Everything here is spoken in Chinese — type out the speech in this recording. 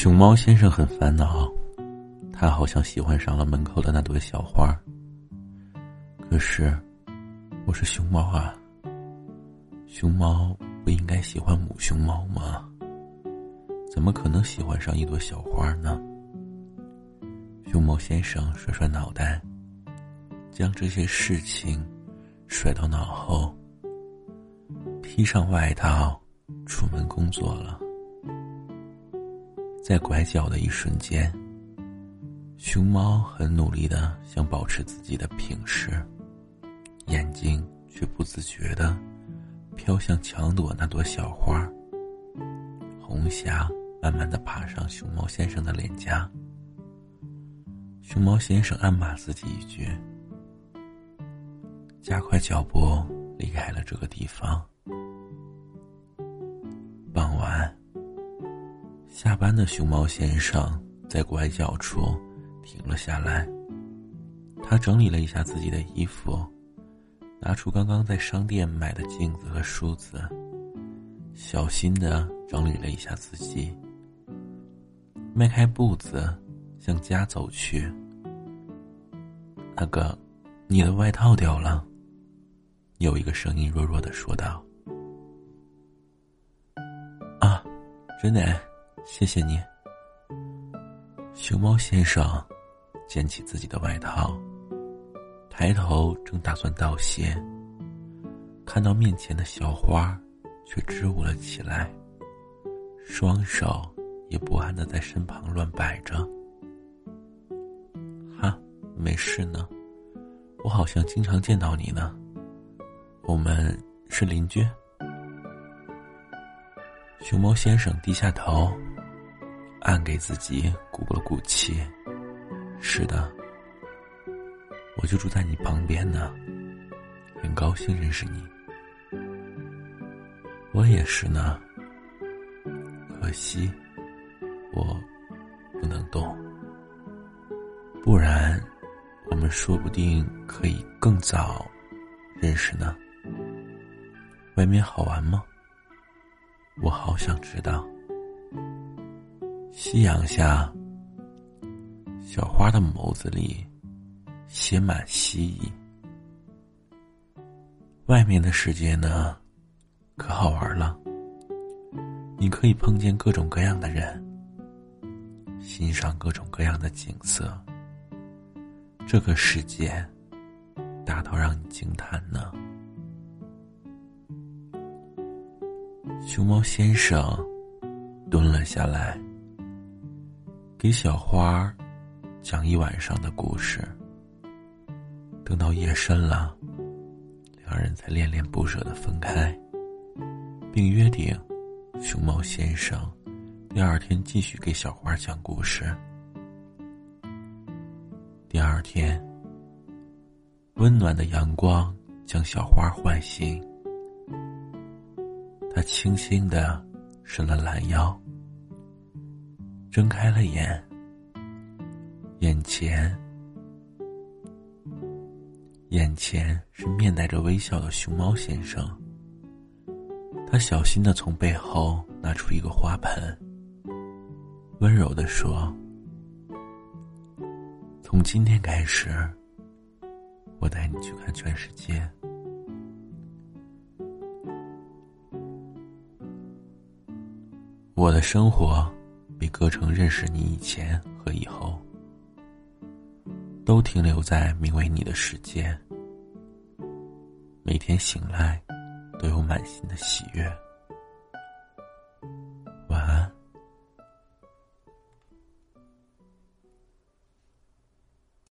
熊猫先生很烦恼，他好像喜欢上了门口的那朵小花。可是，我是熊猫啊，熊猫不应该喜欢母熊猫吗？怎么可能喜欢上一朵小花呢？熊猫先生甩甩脑袋，将这些事情甩到脑后，披上外套，出门工作了。在拐角的一瞬间，熊猫很努力的想保持自己的平视，眼睛却不自觉的飘向墙朵那朵小花。红霞慢慢的爬上熊猫先生的脸颊，熊猫先生暗骂自己一句，加快脚步离开了这个地方。下班的熊猫先生在拐角处停了下来。他整理了一下自己的衣服，拿出刚刚在商店买的镜子和梳子，小心的整理了一下自己，迈开步子向家走去。那个，你的外套掉了。有一个声音弱弱的说道：“啊，真的。”谢谢你，熊猫先生，捡起自己的外套，抬头正打算道谢，看到面前的小花，却支吾了起来，双手也不安的在身旁乱摆着。哈，没事呢，我好像经常见到你呢，我们是邻居。熊猫先生低下头。暗给自己鼓了鼓气。是的，我就住在你旁边呢，很高兴认识你。我也是呢，可惜我不能动，不然我们说不定可以更早认识呢。外面好玩吗？我好想知道。夕阳下，小花的眸子里写满希冀。外面的世界呢，可好玩了。你可以碰见各种各样的人，欣赏各种各样的景色。这个世界大到让你惊叹呢。熊猫先生蹲了下来。给小花讲一晚上的故事。等到夜深了，两人才恋恋不舍的分开，并约定熊猫先生第二天继续给小花讲故事。第二天，温暖的阳光将小花唤醒，他轻轻的伸了懒腰。睁开了眼，眼前，眼前是面带着微笑的熊猫先生。他小心的从背后拿出一个花盆，温柔的说：“从今天开始，我带你去看全世界。我的生活。”被割成认识你以前和以后，都停留在名为你的世界。每天醒来，都有满心的喜悦。